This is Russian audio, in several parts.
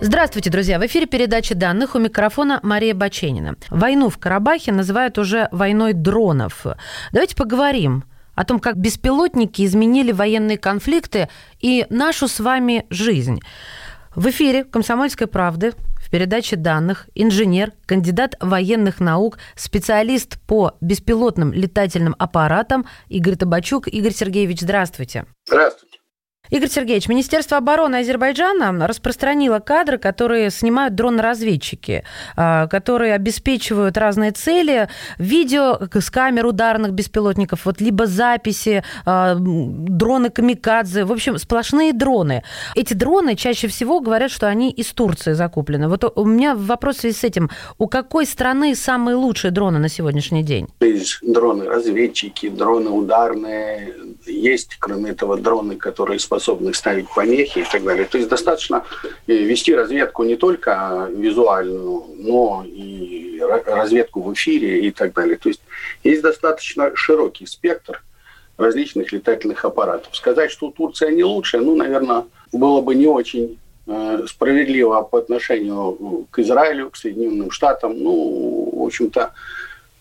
Здравствуйте, друзья! В эфире передача данных у микрофона Мария Баченина. Войну в Карабахе называют уже войной дронов. Давайте поговорим о том, как беспилотники изменили военные конфликты и нашу с вами жизнь. В эфире «Комсомольской правды» в передаче данных инженер, кандидат военных наук, специалист по беспилотным летательным аппаратам Игорь Табачук. Игорь Сергеевич, здравствуйте. Здравствуйте. Игорь Сергеевич, Министерство обороны Азербайджана распространило кадры, которые снимают дроны-разведчики, а, которые обеспечивают разные цели, видео с камер ударных беспилотников, вот либо записи, а, дроны камикадзе, в общем, сплошные дроны. Эти дроны чаще всего говорят, что они из Турции закуплены. Вот у меня вопрос в связи с этим. У какой страны самые лучшие дроны на сегодняшний день? Дроны-разведчики, дроны ударные, есть, кроме этого, дроны, которые способны способны ставить помехи и так далее. То есть достаточно э, вести разведку не только визуальную, но и разведку в эфире и так далее. То есть есть достаточно широкий спектр различных летательных аппаратов. Сказать, что Турция не лучшая, ну, наверное, было бы не очень э, справедливо по отношению к Израилю, к Соединенным Штатам. Ну, в общем-то,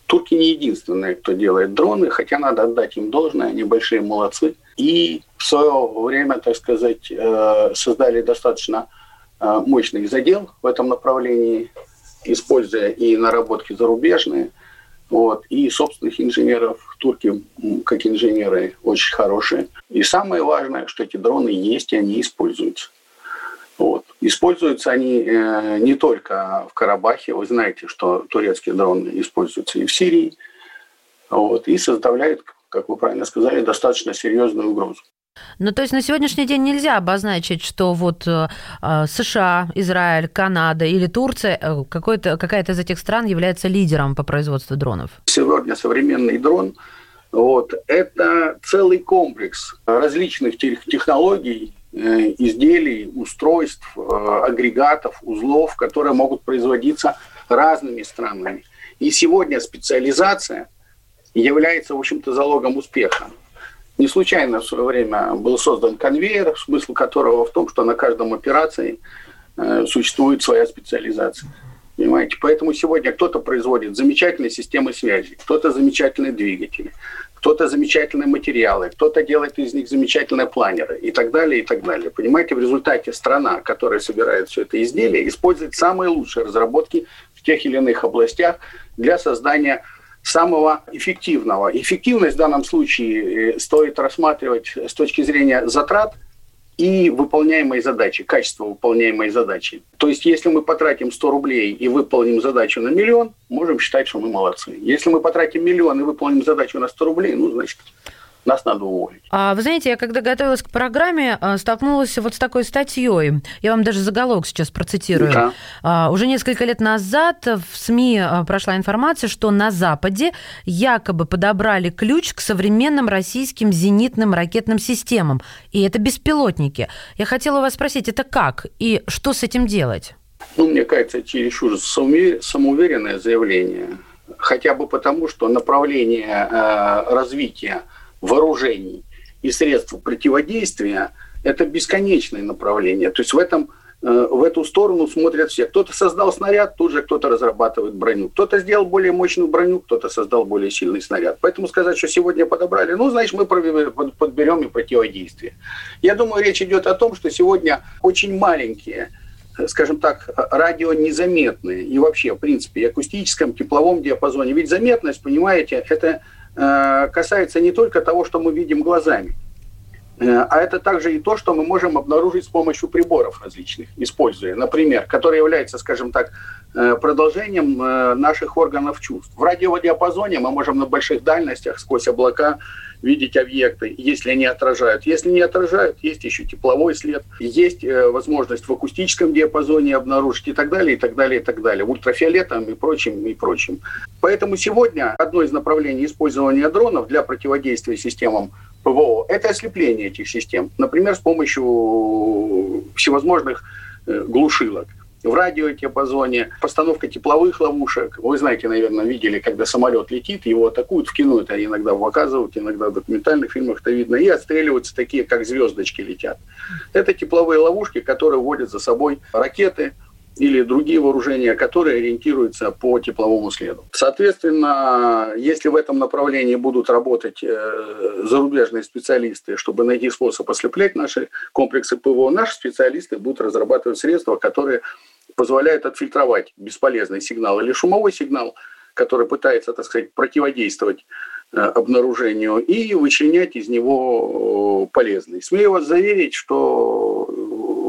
турки не единственные, кто делает дроны, хотя надо отдать им должное, они большие молодцы – и в свое время, так сказать, э, создали достаточно э, мощный задел в этом направлении, используя и наработки зарубежные, вот, и собственных инженеров. Турки, как инженеры, очень хорошие. И самое важное, что эти дроны есть, и они используются. Вот. Используются они э, не только в Карабахе. Вы знаете, что турецкие дроны используются и в Сирии. Вот, и составляют как вы правильно сказали, достаточно серьезную угрозу. Ну, то есть на сегодняшний день нельзя обозначить, что вот э, э США, Израиль, Канада или Турция, э, какая-то из этих стран является лидером по производству дронов? Сегодня современный дрон вот, это целый комплекс различных технологий, изделий, устройств, агрегатов, узлов, которые могут производиться разными странами. И сегодня специализация – является, в общем-то, залогом успеха. Не случайно в свое время был создан конвейер, смысл которого в том, что на каждом операции э, существует своя специализация. Понимаете? Поэтому сегодня кто-то производит замечательные системы связи, кто-то замечательные двигатели, кто-то замечательные материалы, кто-то делает из них замечательные планеры и так далее, и так далее. Понимаете, в результате страна, которая собирает все это изделие, использует самые лучшие разработки в тех или иных областях для создания самого эффективного. Эффективность в данном случае э, стоит рассматривать с точки зрения затрат и выполняемой задачи, качество выполняемой задачи. То есть, если мы потратим 100 рублей и выполним задачу на миллион, можем считать, что мы молодцы. Если мы потратим миллион и выполним задачу на 100 рублей, ну, значит, нас надо уволить. А вы знаете, я когда готовилась к программе, а, столкнулась вот с такой статьей. Я вам даже заголовок сейчас процитирую. Да. А, уже несколько лет назад в СМИ а, прошла информация, что на Западе якобы подобрали ключ к современным российским зенитным ракетным системам. И это беспилотники. Я хотела у вас спросить, это как и что с этим делать? Ну, мне кажется, чересчур самоуверенное заявление. Хотя бы потому, что направление э, развития вооружений и средств противодействия – это бесконечное направление. То есть в этом э, в эту сторону смотрят все. Кто-то создал снаряд, тут же кто-то разрабатывает броню. Кто-то сделал более мощную броню, кто-то создал более сильный снаряд. Поэтому сказать, что сегодня подобрали, ну, значит, мы подберем и противодействие. Я думаю, речь идет о том, что сегодня очень маленькие скажем так, радио незаметные и вообще, в принципе, и акустическом, тепловом диапазоне. Ведь заметность, понимаете, это Э, касается не только того, что мы видим глазами. А это также и то, что мы можем обнаружить с помощью приборов различных, используя, например, который является, скажем так, продолжением наших органов чувств. В радиодиапазоне мы можем на больших дальностях сквозь облака видеть объекты, если они отражают. Если не отражают, есть еще тепловой след, есть э, возможность в акустическом диапазоне обнаружить и так далее, и так далее, и так далее, ультрафиолетом и прочим, и прочим. Поэтому сегодня одно из направлений использования дронов для противодействия системам ПВО – это ослепление этих систем. Например, с помощью всевозможных э, глушилок в радиодиапазоне, постановка тепловых ловушек. Вы знаете, наверное, видели, когда самолет летит, его атакуют, в кино это иногда показывают, иногда в документальных фильмах это видно, и отстреливаются такие, как звездочки летят. Это тепловые ловушки, которые вводят за собой ракеты, или другие вооружения, которые ориентируются по тепловому следу. Соответственно, если в этом направлении будут работать э, зарубежные специалисты, чтобы найти способ ослеплять наши комплексы ПВО, наши специалисты будут разрабатывать средства, которые позволяют отфильтровать бесполезный сигнал или шумовой сигнал, который пытается, так сказать, противодействовать э, обнаружению и вычленять из него э, полезный. Смею вас заверить, что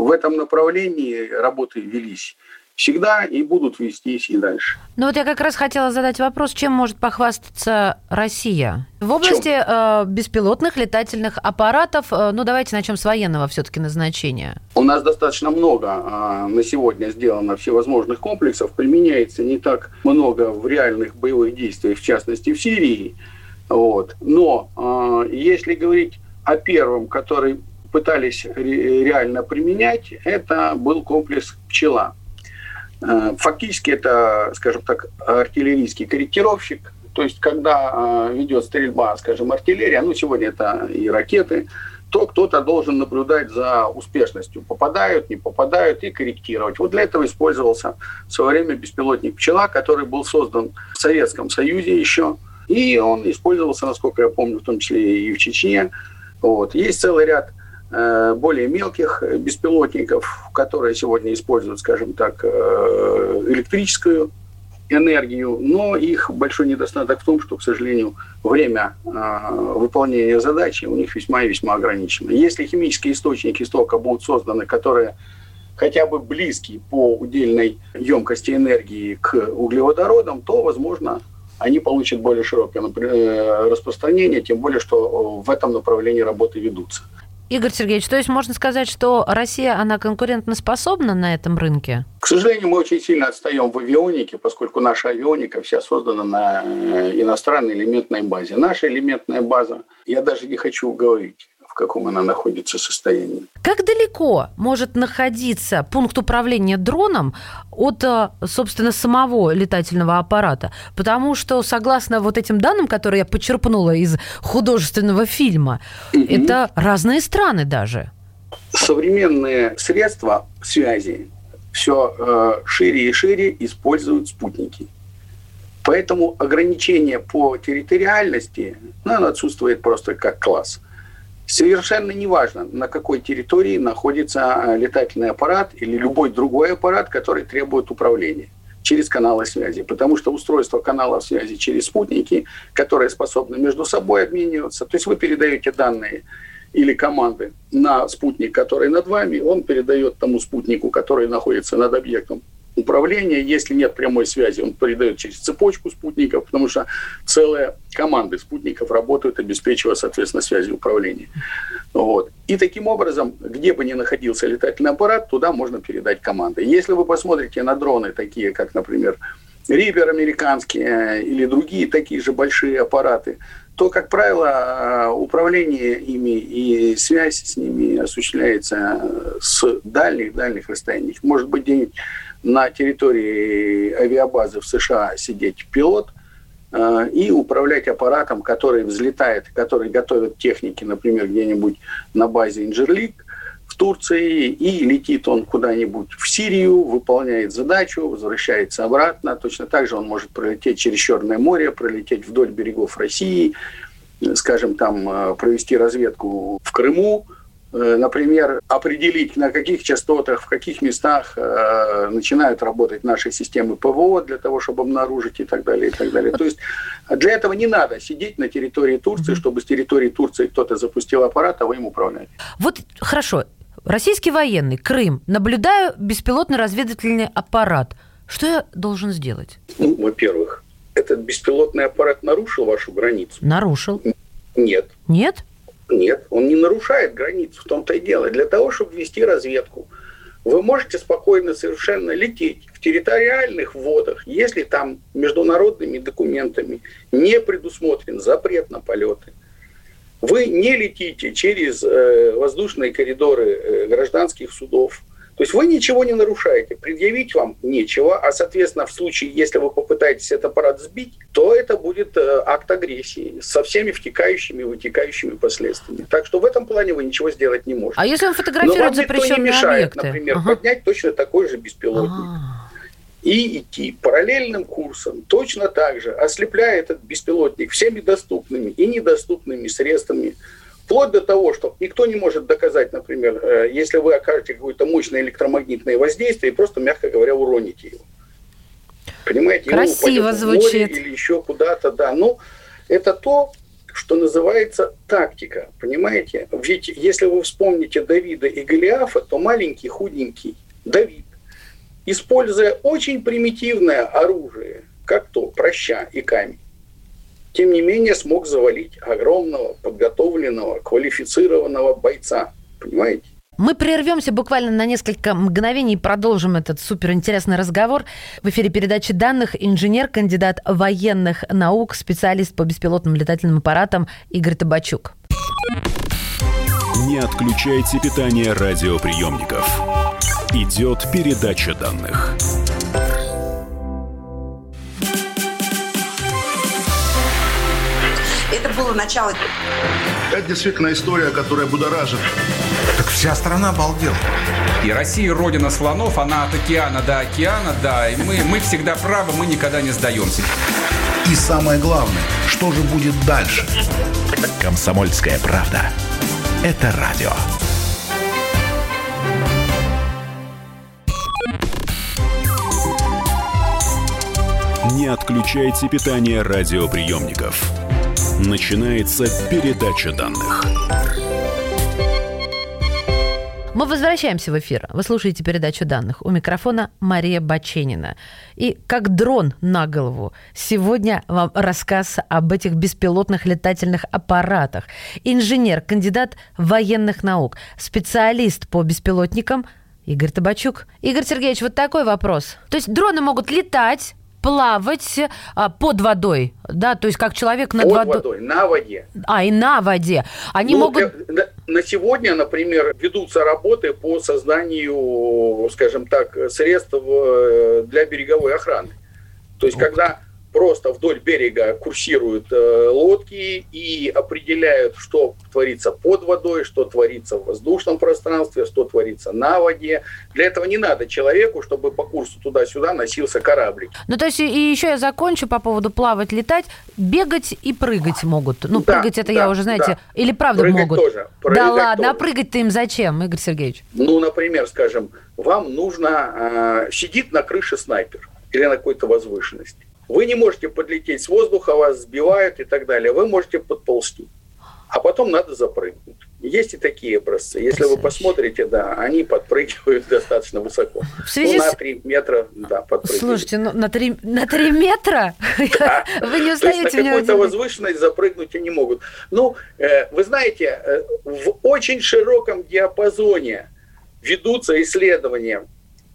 в этом направлении работы велись всегда и будут вестись и дальше. Ну вот я как раз хотела задать вопрос, чем может похвастаться Россия? В области э, беспилотных летательных аппаратов, э, ну давайте начнем с военного все-таки назначения. У нас достаточно много э, на сегодня сделано всевозможных комплексов, применяется не так много в реальных боевых действиях, в частности в Сирии. Вот. Но э, если говорить о первом, который пытались реально применять, это был комплекс «Пчела». Э, фактически это, скажем так, артиллерийский корректировщик, то есть когда э, ведет стрельба, скажем, артиллерия, ну сегодня это и ракеты, то кто-то должен наблюдать за успешностью, попадают, не попадают, и корректировать. Вот для этого использовался в свое время беспилотник «Пчела», который был создан в Советском Союзе еще, и он использовался, насколько я помню, в том числе и в Чечне. Вот. Есть целый ряд более мелких беспилотников, которые сегодня используют, скажем так, э, электрическую энергию, но их большой недостаток в том, что, к сожалению, время э, выполнения задачи у них весьма и весьма ограничено. Если химические источники стока будут созданы, которые хотя бы близкие по удельной емкости энергии к углеводородам, то, возможно, они получат более широкое распространение, тем более, что в этом направлении работы ведутся. Игорь Сергеевич, то есть можно сказать, что Россия, она конкурентоспособна на этом рынке? К сожалению, мы очень сильно отстаем в авионике, поскольку наша авионика вся создана на э, иностранной элементной базе. Наша элементная база, я даже не хочу говорить, каком она находится состоянии. Как далеко может находиться пункт управления дроном от, э, собственно, самого летательного аппарата? Потому что, согласно вот этим данным, которые я почерпнула из художественного фильма, угу. это разные страны даже. Современные средства связи все э, шире и шире используют спутники. Поэтому ограничение по территориальности ну, оно отсутствует просто как класс. Совершенно неважно, на какой территории находится э, летательный аппарат или любой другой аппарат, который требует управления через каналы связи. Потому что устройство каналов связи через спутники, которые способны между собой обмениваться, то есть вы передаете данные или команды на спутник, который над вами, он передает тому спутнику, который находится над объектом управления. Если нет прямой связи, он передает через цепочку спутников, потому что целая команды спутников работают, обеспечивая, соответственно, связи управления. Вот. И таким образом, где бы ни находился летательный аппарат, туда можно передать команды. Если вы посмотрите на дроны, такие как, например, Рипер американские э, или другие такие же большие аппараты, то, как правило, э, управление ими и связь с ними осуществляется с дальних-дальних расстояний. Может быть, где-нибудь на территории авиабазы в США сидеть пилот э, и управлять аппаратом, который взлетает, который готовит техники, например, где-нибудь на базе Инжерлик в Турции, и летит он куда-нибудь в Сирию, выполняет задачу, возвращается обратно. Точно так же он может пролететь через Черное море, пролететь вдоль берегов России, скажем, там э, провести разведку в Крыму, Э, например, определить, на каких частотах, в каких местах э, начинают работать наши системы ПВО для того, чтобы обнаружить и так далее, и так далее. То есть для этого не надо сидеть на территории Турции, чтобы с территории Турции кто-то запустил аппарат, а вы им управляете. Вот хорошо, российский военный, Крым, наблюдаю беспилотный разведывательный аппарат. Что я должен сделать? Ну, во-первых, этот беспилотный аппарат нарушил вашу границу? Нарушил. Нет. Нет? Нет, он не нарушает границу, в том-то и дело. Для того, чтобы вести разведку, вы можете спокойно совершенно лететь в территориальных водах, если там международными документами не предусмотрен запрет на полеты. Вы не летите через э, воздушные коридоры э, гражданских судов, то есть вы ничего не нарушаете, предъявить вам нечего, а, соответственно, в случае, если вы попытаетесь этот аппарат сбить, то это будет э, акт агрессии со всеми втекающими и вытекающими последствиями. Так что в этом плане вы ничего сделать не можете. А если он фотографирует запрещенные не мешает, объекты? например, ага. поднять точно такой же беспилотник. Ага и идти параллельным курсом, точно так же, ослепляя этот беспилотник всеми доступными и недоступными средствами Вплоть до того, что никто не может доказать, например, э, если вы окажете какое-то мощное электромагнитное воздействие и просто, мягко говоря, уроните его. Понимаете? Красиво звучит. или еще куда-то, да. Но это то, что называется тактика, понимаете? Ведь если вы вспомните Давида и Голиафа, то маленький, худенький Давид, используя очень примитивное оружие, как то проща и камень, тем не менее смог завалить огромного, подготовленного, квалифицированного бойца. Понимаете? Мы прервемся буквально на несколько мгновений и продолжим этот суперинтересный разговор. В эфире передачи данных инженер, кандидат военных наук, специалист по беспилотным летательным аппаратам Игорь Табачук. Не отключайте питание радиоприемников. Идет передача данных. Начало. Это действительно история, которая будоражит. Так вся страна обалдела. И Россия родина слонов, она от океана до океана, да. И мы, мы всегда правы, мы никогда не сдаемся. И самое главное, что же будет дальше? Комсомольская правда. Это радио. Не отключайте питание радиоприемников. Начинается передача данных. Мы возвращаемся в эфир. Вы слушаете передачу данных. У микрофона Мария Баченина. И как дрон на голову, сегодня вам рассказ об этих беспилотных летательных аппаратах. Инженер, кандидат военных наук, специалист по беспилотникам Игорь Табачук. Игорь Сергеевич, вот такой вопрос. То есть дроны могут летать, плавать а, под водой, да, то есть как человек над под водой. водой, на воде. А, и на воде. Они ну, могут... Для, на сегодня, например, ведутся работы по созданию, скажем так, средств э, для береговой охраны. То есть, когда просто вдоль берега курсируют э, лодки и определяют, что творится под водой, что творится в воздушном пространстве, что творится на воде. Для этого не надо человеку, чтобы по курсу туда-сюда носился кораблик. Ну, то есть, и еще я закончу по поводу плавать, летать. Бегать и прыгать могут. Ну, да, прыгать это да, я уже, знаете, да. или правда прыгать могут? Тоже, прыгать да ладно, тоже. а прыгать-то им зачем, Игорь Сергеевич? Ну, например, скажем, вам нужно... Э, сидит на крыше снайпер или на какой-то возвышенности вы не можете подлететь с воздуха, вас сбивают и так далее. Вы можете подползти. А потом надо запрыгнуть. Есть и такие образцы. Если вы посмотрите, да, они подпрыгивают достаточно высоко. В связи ну, на 3 метра, да, подпрыгивают. Слушайте, ну на 3, на 3 метра? Да. Вы не То есть на какую-то возвышенность запрыгнуть они могут. Ну, э, вы знаете, э, в очень широком диапазоне ведутся исследования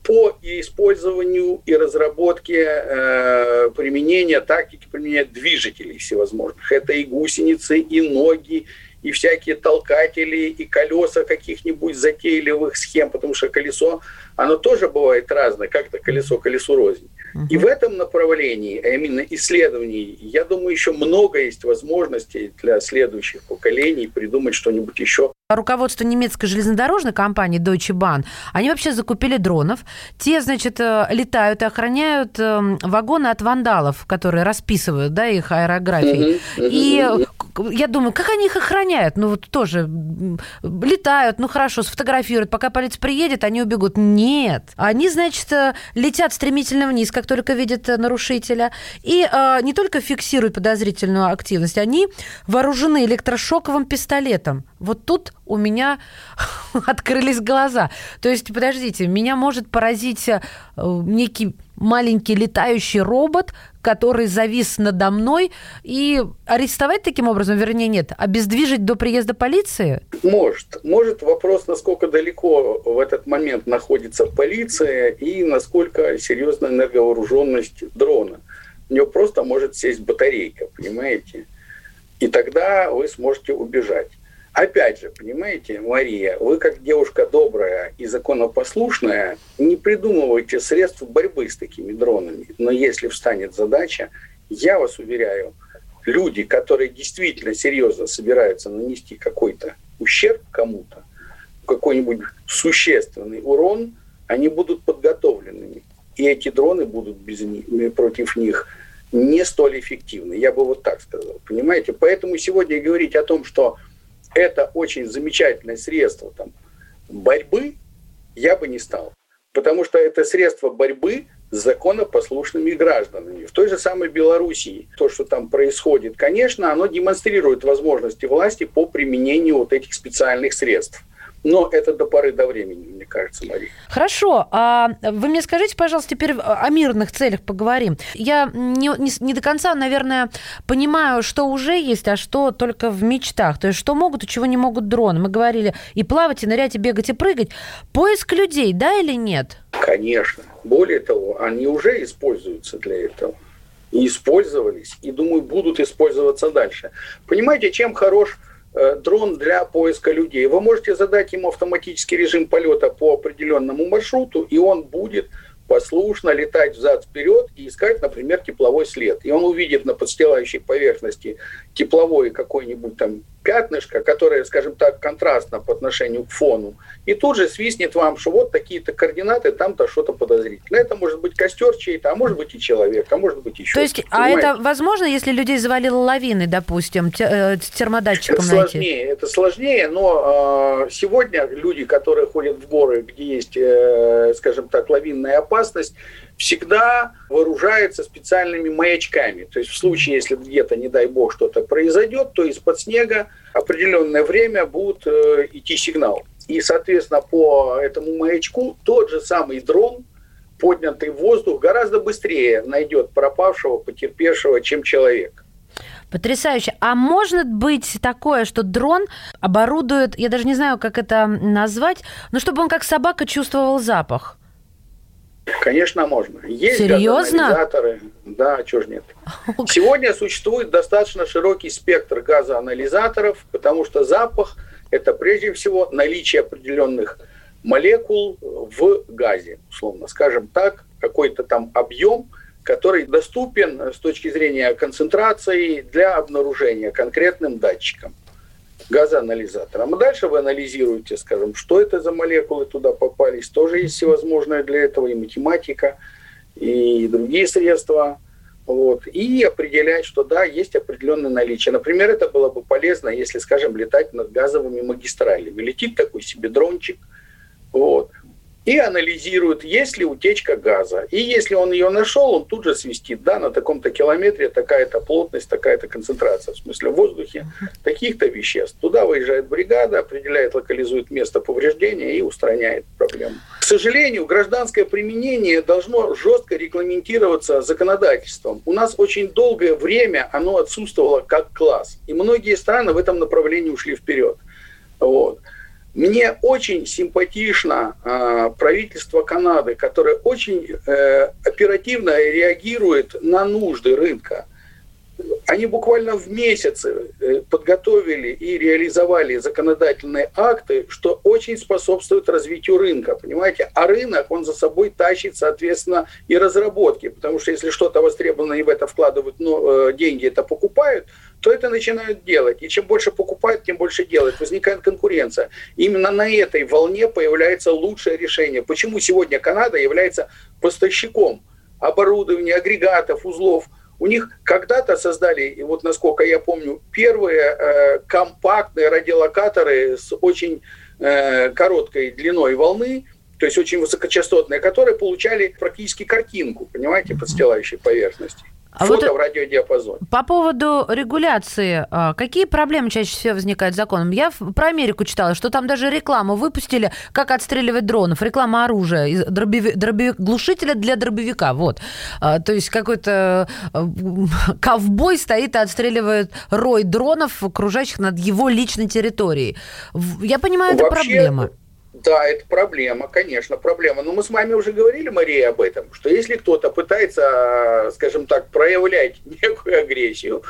по использованию и разработке э, применения, тактики применения движителей всевозможных. Это и гусеницы, и ноги, и всякие толкатели, и колеса каких-нибудь затейливых схем, потому что колесо, оно тоже бывает разное, как-то колесо колесу рознь. И в этом направлении, а именно исследований, я думаю, еще много есть возможностей для следующих поколений придумать что-нибудь еще. Руководство немецкой железнодорожной компании Deutsche Bahn, они вообще закупили дронов. Те, значит, э, летают и охраняют эм, вагоны от вандалов, которые расписывают да, их аэрографией. И я думаю, как они их охраняют? Ну, вот тоже летают, ну, хорошо, сфотографируют, пока полиция приедет, они убегут. Нет. Они, значит, э, летят стремительно вниз, как только видят э, нарушителя, и э, не только фиксируют подозрительную активность, они вооружены электрошоковым пистолетом. Вот тут у меня открылись глаза. То есть, подождите, меня может поразить э, некий маленький летающий робот, который завис надо мной, и арестовать таким образом, вернее, нет, обездвижить до приезда полиции? Может. Может вопрос, насколько далеко в этот момент находится полиция и насколько серьезная энерговооруженность дрона. У него просто может сесть батарейка, понимаете? И тогда вы сможете убежать. Опять же, понимаете, Мария, вы как девушка добрая и законопослушная, не придумывайте средств борьбы с такими дронами. Но если встанет задача, я вас уверяю, люди, которые действительно серьезно собираются нанести какой-то ущерб кому-то, какой-нибудь существенный урон, они будут подготовленными. И эти дроны будут без против них не столь эффективны. Я бы вот так сказал. Понимаете? Поэтому сегодня говорить о том, что это очень замечательное средство там, борьбы, я бы не стал. Потому что это средство борьбы с законопослушными гражданами. В той же самой Белоруссии то, что там происходит, конечно, оно демонстрирует возможности власти по применению вот этих специальных средств. Но это до поры до времени, мне кажется, Мария. Хорошо. А вы мне скажите, пожалуйста, теперь о мирных целях поговорим. Я не, не, не до конца, наверное, понимаю, что уже есть, а что только в мечтах. То есть, что могут и чего не могут дроны. Мы говорили и плавать, и нырять, и бегать, и прыгать. Поиск людей, да или нет? Конечно. Более того, они уже используются для этого. И использовались, и, думаю, будут использоваться дальше. Понимаете, чем хорош дрон для поиска людей. Вы можете задать ему автоматический режим полета по определенному маршруту, и он будет послушно летать взад-вперед и искать, например, тепловой след. И он увидит на подстилающей поверхности тепловой какой-нибудь там пятнышко, которое, скажем так, контрастно по отношению к фону, и тут же свистнет вам, что вот такие-то координаты, там-то что-то подозрительное. Это может быть костер чей-то, а может быть и человек, а может быть еще. То есть, а это возможно, если людей завалило лавины, допустим, э, термодатчиком это найти? сложнее, это сложнее, но э, сегодня люди, которые ходят в горы, где есть, э, скажем так, лавинная опасность, всегда вооружаются специальными маячками. То есть в случае, если где-то, не дай бог, что-то произойдет, то из-под снега определенное время будет э, идти сигнал. И, соответственно, по этому маячку тот же самый дрон, поднятый в воздух, гораздо быстрее найдет пропавшего, потерпевшего, чем человек. Потрясающе. А может быть такое, что дрон оборудует, я даже не знаю, как это назвать, но чтобы он как собака чувствовал запах? Конечно, можно. Есть Серьезно? газоанализаторы. Да, чего ж нет. Сегодня существует достаточно широкий спектр газоанализаторов, потому что запах – это прежде всего наличие определенных молекул в газе, условно скажем так, какой-то там объем, который доступен с точки зрения концентрации для обнаружения конкретным датчиком газоанализатором. А дальше вы анализируете, скажем, что это за молекулы туда попались. Тоже есть всевозможное для этого и математика, и другие средства. Вот, и определять, что да, есть определенное наличие. Например, это было бы полезно, если, скажем, летать над газовыми магистралями. Летит такой себе дрончик, вот, и анализирует, есть ли утечка газа. И если он ее нашел, он тут же свистит, да, на таком-то километре такая-то плотность, такая-то концентрация, в смысле в воздухе, таких-то веществ. Туда выезжает бригада, определяет, локализует место повреждения и устраняет проблему. К сожалению, гражданское применение должно жестко регламентироваться законодательством. У нас очень долгое время оно отсутствовало как класс. И многие страны в этом направлении ушли вперед. Вот. Мне очень симпатично э, правительство Канады, которое очень э, оперативно реагирует на нужды рынка. Они буквально в месяцы э, подготовили и реализовали законодательные акты, что очень способствует развитию рынка, понимаете? А рынок, он за собой тащит, соответственно, и разработки, потому что если что-то востребовано и в это вкладывают ну, деньги, это покупают, то это начинают делать. И чем больше покупают, тем больше делают. Возникает конкуренция. Именно на этой волне появляется лучшее решение. Почему сегодня Канада является поставщиком оборудования, агрегатов, узлов – У них когда-то создали, и вот насколько я помню, первые э, компактные радиолокаторы с очень э, короткой длиной волны, то есть очень высокочастотные, которые получали практически картинку, понимаете, подстилающей поверхности. А Фото вот в радиодиапазоне. По поводу регуляции, а, какие проблемы чаще всего возникают с законом? Я про Америку читала, что там даже рекламу выпустили, как отстреливать дронов, реклама оружия, дробеви, дробеви, глушителя для дробовика, вот. А, то есть какой-то а, ковбой стоит и отстреливает рой дронов, окружающих над его личной территорией. Я понимаю, это Вообще, проблема. Да, это проблема, конечно, проблема. Но мы с вами уже говорили, Мария, об этом, что если кто-то пытается, скажем так, проявлять некую агрессию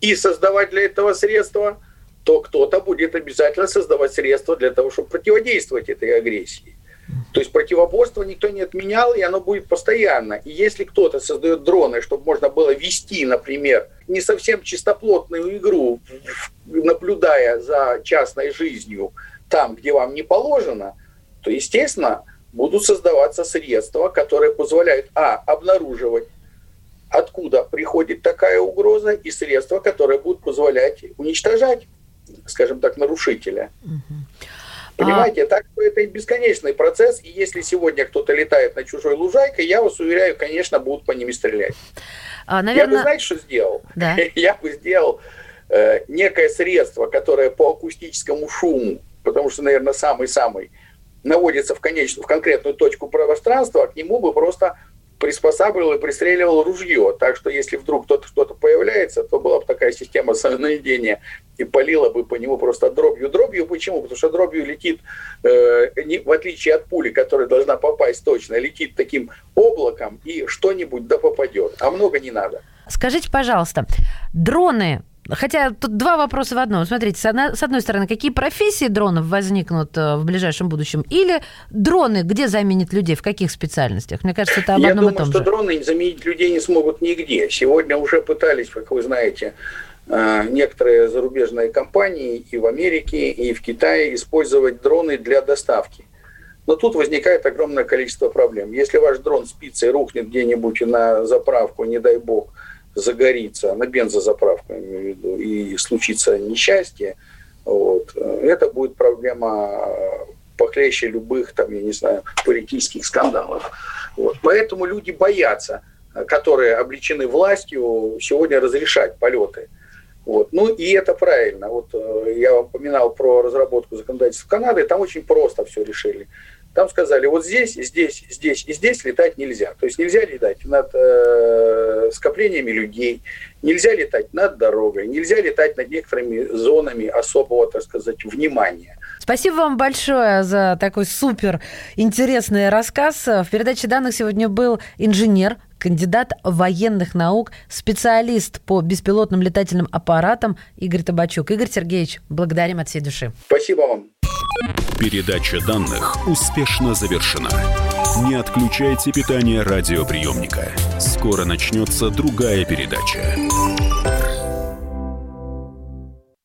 и создавать для этого средства, то кто-то будет обязательно создавать средства для того, чтобы противодействовать этой агрессии. То есть противоборство никто не отменял, и оно будет постоянно. И если кто-то создает дроны, чтобы можно было вести, например, не совсем чистоплотную игру, наблюдая за частной жизнью там, где вам не положено, то, естественно, будут создаваться средства, которые позволяют, а, обнаруживать, откуда приходит такая угроза, и средства, которые будут позволять уничтожать, скажем так, нарушителя. Понимаете, а... так что это бесконечный процесс, и если сегодня кто-то летает на чужой лужайкой, я вас уверяю, конечно, будут по ним стрелять. А, наверное... Я бы, знаете, что сделал? Да. Я бы сделал э, некое средство, которое по акустическому шуму потому что, наверное, самый-самый наводится в конечную, в конкретную точку пространства, а к нему бы просто приспосабливал и пристреливал ружье. Так что если вдруг кто-то кто-то появляется, то была бы такая система наведения и полила бы по нему просто дробью. Дробью почему? Потому что дробью летит, э, не, в отличие от пули, которая должна попасть точно, летит таким облаком и что-нибудь да попадет. А много не надо. Скажите, пожалуйста, дроны Хотя тут два вопроса в одном. Смотрите, с одной стороны, какие профессии дронов возникнут э, в ближайшем будущем? Или дроны где заменят людей, в каких специальностях? Мне кажется, это об Я одном думаю, и том что же. дроны заменить людей не смогут нигде. Сегодня уже пытались, как вы знаете, э, некоторые зарубежные компании и в Америке, и в Китае использовать дроны для доставки. Но тут возникает огромное количество проблем. Если ваш дрон спится и рухнет где-нибудь на заправку, не дай бог, загорится, на бензозаправку, я имею в виду, и случится несчастье, вот, это будет проблема похлеще любых, там, я не знаю, политических скандалов. Вот. Поэтому люди боятся, которые обличены властью, сегодня разрешать полеты. Вот. Ну и это правильно. Вот э, я вам упоминал про разработку законодательства Канады, там очень просто все решили. Там сказали, вот здесь, здесь, здесь и здесь летать нельзя. То есть нельзя летать над э, скоплениями людей, нельзя летать над дорогой, нельзя летать над некоторыми зонами особого, так сказать, внимания. Спасибо вам большое за такой супер интересный рассказ. В передаче данных сегодня был инженер, кандидат военных наук, специалист по беспилотным летательным аппаратам Игорь Табачук. Игорь Сергеевич, благодарим от всей души. Спасибо вам. Передача данных успешно завершена. Не отключайте питание радиоприемника. Скоро начнется другая передача.